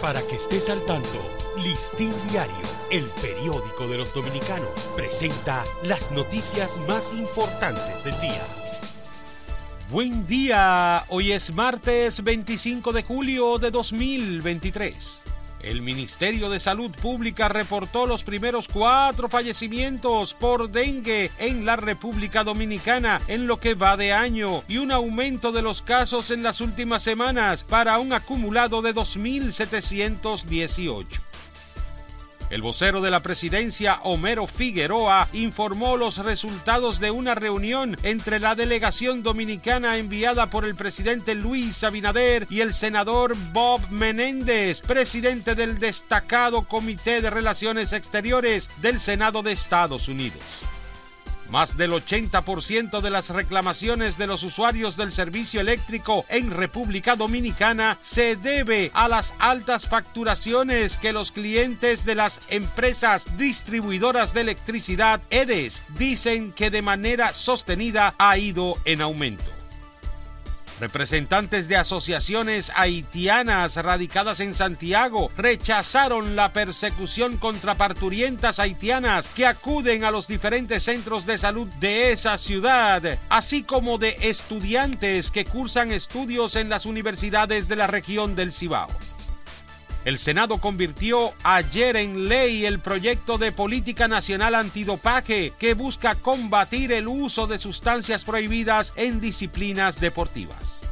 Para que estés al tanto, Listín Diario, el periódico de los dominicanos, presenta las noticias más importantes del día. Buen día, hoy es martes 25 de julio de 2023. El Ministerio de Salud Pública reportó los primeros cuatro fallecimientos por dengue en la República Dominicana en lo que va de año y un aumento de los casos en las últimas semanas para un acumulado de 2.718. El vocero de la presidencia, Homero Figueroa, informó los resultados de una reunión entre la delegación dominicana enviada por el presidente Luis Abinader y el senador Bob Menéndez, presidente del destacado Comité de Relaciones Exteriores del Senado de Estados Unidos. Más del 80% de las reclamaciones de los usuarios del servicio eléctrico en República Dominicana se debe a las altas facturaciones que los clientes de las empresas distribuidoras de electricidad EDES dicen que de manera sostenida ha ido en aumento. Representantes de asociaciones haitianas radicadas en Santiago rechazaron la persecución contra parturientas haitianas que acuden a los diferentes centros de salud de esa ciudad, así como de estudiantes que cursan estudios en las universidades de la región del Cibao. El Senado convirtió ayer en ley el proyecto de política nacional antidopaje que busca combatir el uso de sustancias prohibidas en disciplinas deportivas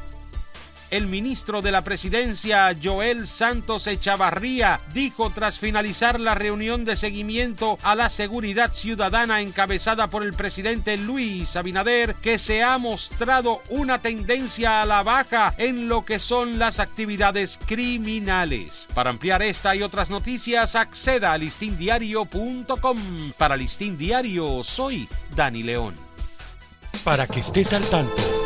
el ministro de la Presidencia, Joel Santos Echavarría, dijo tras finalizar la reunión de seguimiento a la seguridad ciudadana encabezada por el presidente Luis Abinader que se ha mostrado una tendencia a la baja en lo que son las actividades criminales. Para ampliar esta y otras noticias, acceda a listindiario.com. Para Listín Diario, soy Dani León. Para que estés al tanto.